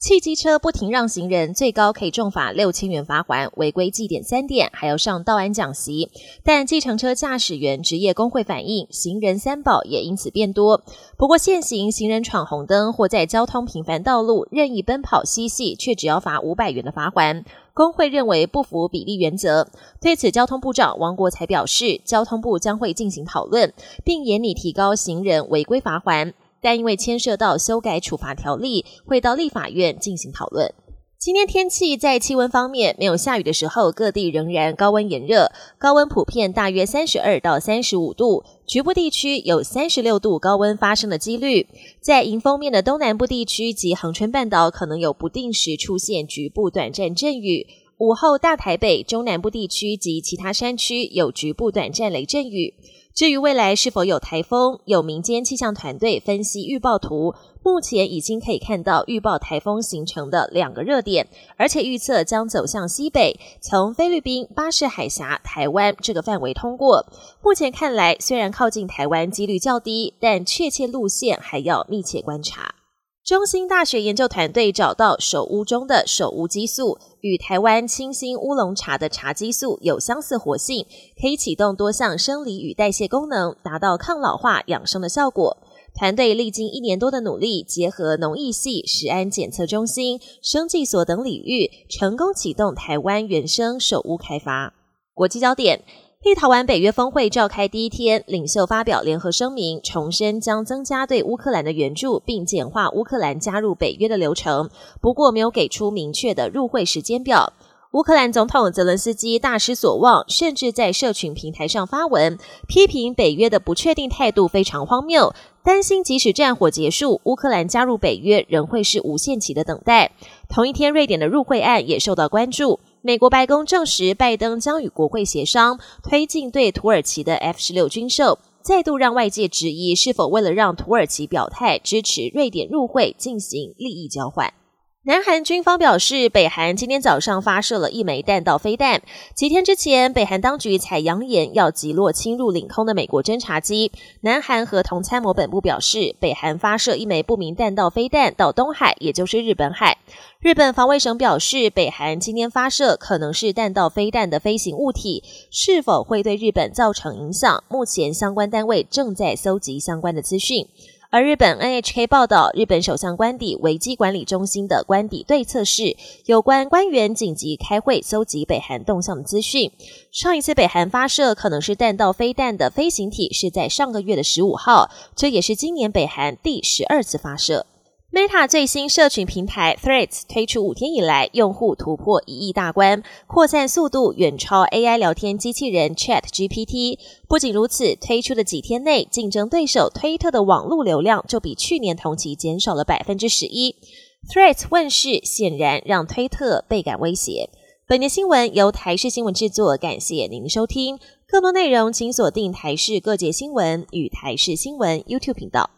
汽机车不停让行人，最高可以重罚六千元罚款；违规记点三点，还要上道安讲习。但计程车驾驶员职业工会反映，行人三宝也因此变多。不过，现行行人闯红灯或在交通频繁道路任意奔跑嬉戏，却只要罚五百元的罚款。工会认为不符比例原则。对此，交通部长王国才表示，交通部将会进行讨论，并严拟提高行人违规罚款。但因为牵涉到修改处罚条例，会到立法院进行讨论。今天天气在气温方面，没有下雨的时候，各地仍然高温炎热，高温普遍大约三十二到三十五度，局部地区有三十六度高温发生的几率。在迎风面的东南部地区及恒春半岛，可能有不定时出现局部短暂阵雨。午后大台北、中南部地区及其他山区有局部短暂雷阵雨。至于未来是否有台风，有民间气象团队分析预报图，目前已经可以看到预报台风形成的两个热点，而且预测将走向西北，从菲律宾、巴士海峡、台湾这个范围通过。目前看来，虽然靠近台湾几率较低，但确切路线还要密切观察。中兴大学研究团队找到手乌中的手乌激素与台湾清新乌龙茶的茶激素有相似活性，可以启动多项生理与代谢功能，达到抗老化养生的效果。团队历经一年多的努力，结合农艺系、食安检测中心、生技所等领域，成功启动台湾原生首乌开发。国际焦点。立陶宛北约峰会召开第一天，领袖发表联合声明，重申将增加对乌克兰的援助，并简化乌克兰加入北约的流程。不过，没有给出明确的入会时间表。乌克兰总统泽伦斯基大失所望，甚至在社群平台上发文批评北约的不确定态度非常荒谬，担心即使战火结束，乌克兰加入北约仍会是无限期的等待。同一天，瑞典的入会案也受到关注。美国白宫证实，拜登将与国会协商推进对土耳其的 F 十六军售，再度让外界质疑是否为了让土耳其表态支持瑞典入会进行利益交换。南韩军方表示，北韩今天早上发射了一枚弹道飞弹。几天之前，北韩当局才扬言要击落侵入领空的美国侦察机。南韩和同参谋本部表示，北韩发射一枚不明弹道飞弹到东海，也就是日本海。日本防卫省表示，北韩今天发射可能是弹道飞弹的飞行物体，是否会对日本造成影响？目前相关单位正在搜集相关的资讯。而日本 NHK 报道，日本首相官邸危机管理中心的官邸对策是，有关官员紧急开会搜集北韩动向的资讯。上一次北韩发射可能是弹道飞弹的飞行体是在上个月的十五号，这也是今年北韩第十二次发射。Meta 最新社群平台 Threads 推出五天以来，用户突破一亿大关，扩散速度远超 AI 聊天机器人 Chat GPT。不仅如此，推出的几天内，竞争对手推特的网络流量就比去年同期减少了百分之十一。Threads 问世显然让推特倍感威胁。本节新闻由台视新闻制作，感谢您收听。更多内容请锁定台视各界新闻与台视新闻 YouTube 频道。